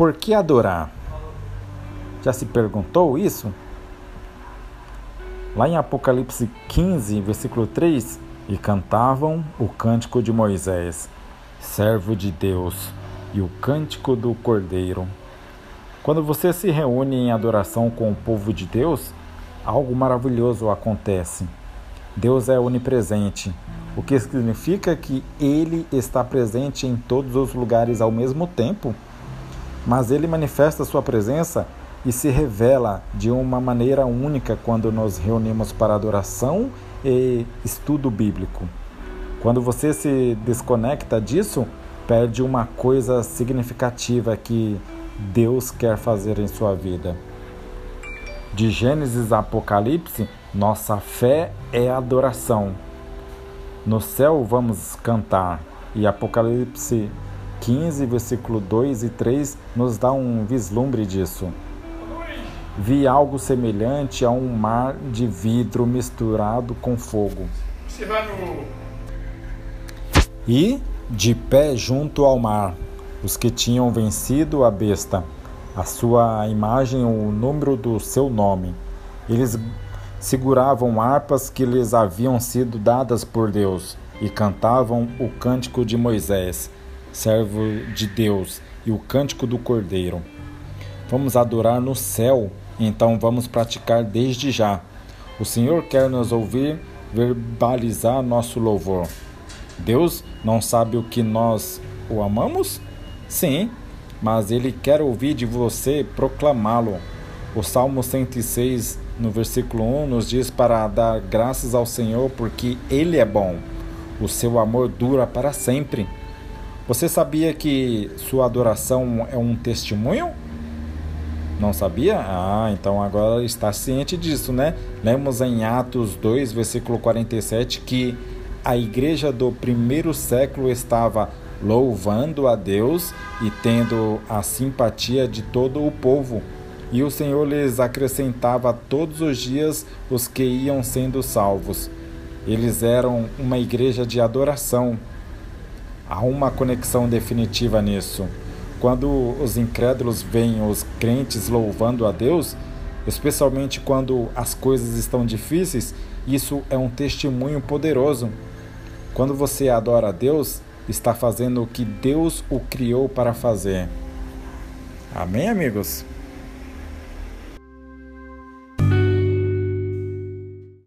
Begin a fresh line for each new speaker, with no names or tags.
Por que adorar? Já se perguntou isso? Lá em Apocalipse 15, versículo 3, e cantavam o cântico de Moisés, servo de Deus, e o cântico do Cordeiro. Quando você se reúne em adoração com o povo de Deus, algo maravilhoso acontece. Deus é onipresente, o que significa que ele está presente em todos os lugares ao mesmo tempo, mas ele manifesta sua presença e se revela de uma maneira única quando nos reunimos para adoração e estudo bíblico. Quando você se desconecta disso, perde uma coisa significativa que Deus quer fazer em sua vida. De Gênesis a Apocalipse, nossa fé é adoração. No céu vamos cantar, e Apocalipse 15, versículo 2 e 3 nos dá um vislumbre disso. Vi algo semelhante a um mar de vidro misturado com fogo. E, de pé junto ao mar, os que tinham vencido a besta, a sua imagem, o número do seu nome. Eles seguravam harpas que lhes haviam sido dadas por Deus e cantavam o cântico de Moisés, servo de Deus, e o cântico do Cordeiro. Vamos adorar no céu então vamos praticar desde já. O Senhor quer nos ouvir verbalizar nosso louvor. Deus não sabe o que nós o amamos? Sim, mas Ele quer ouvir de você proclamá-lo. O Salmo 106, no versículo 1, nos diz para dar graças ao Senhor porque Ele é bom. O seu amor dura para sempre. Você sabia que sua adoração é um testemunho? Não sabia? Ah, então agora está ciente disso, né? Lemos em Atos 2, versículo 47, que a igreja do primeiro século estava louvando a Deus e tendo a simpatia de todo o povo. E o Senhor lhes acrescentava todos os dias os que iam sendo salvos. Eles eram uma igreja de adoração. Há uma conexão definitiva nisso. Quando os incrédulos veem os crentes louvando a Deus, especialmente quando as coisas estão difíceis, isso é um testemunho poderoso. Quando você adora a Deus, está fazendo o que Deus o criou para fazer. Amém, amigos?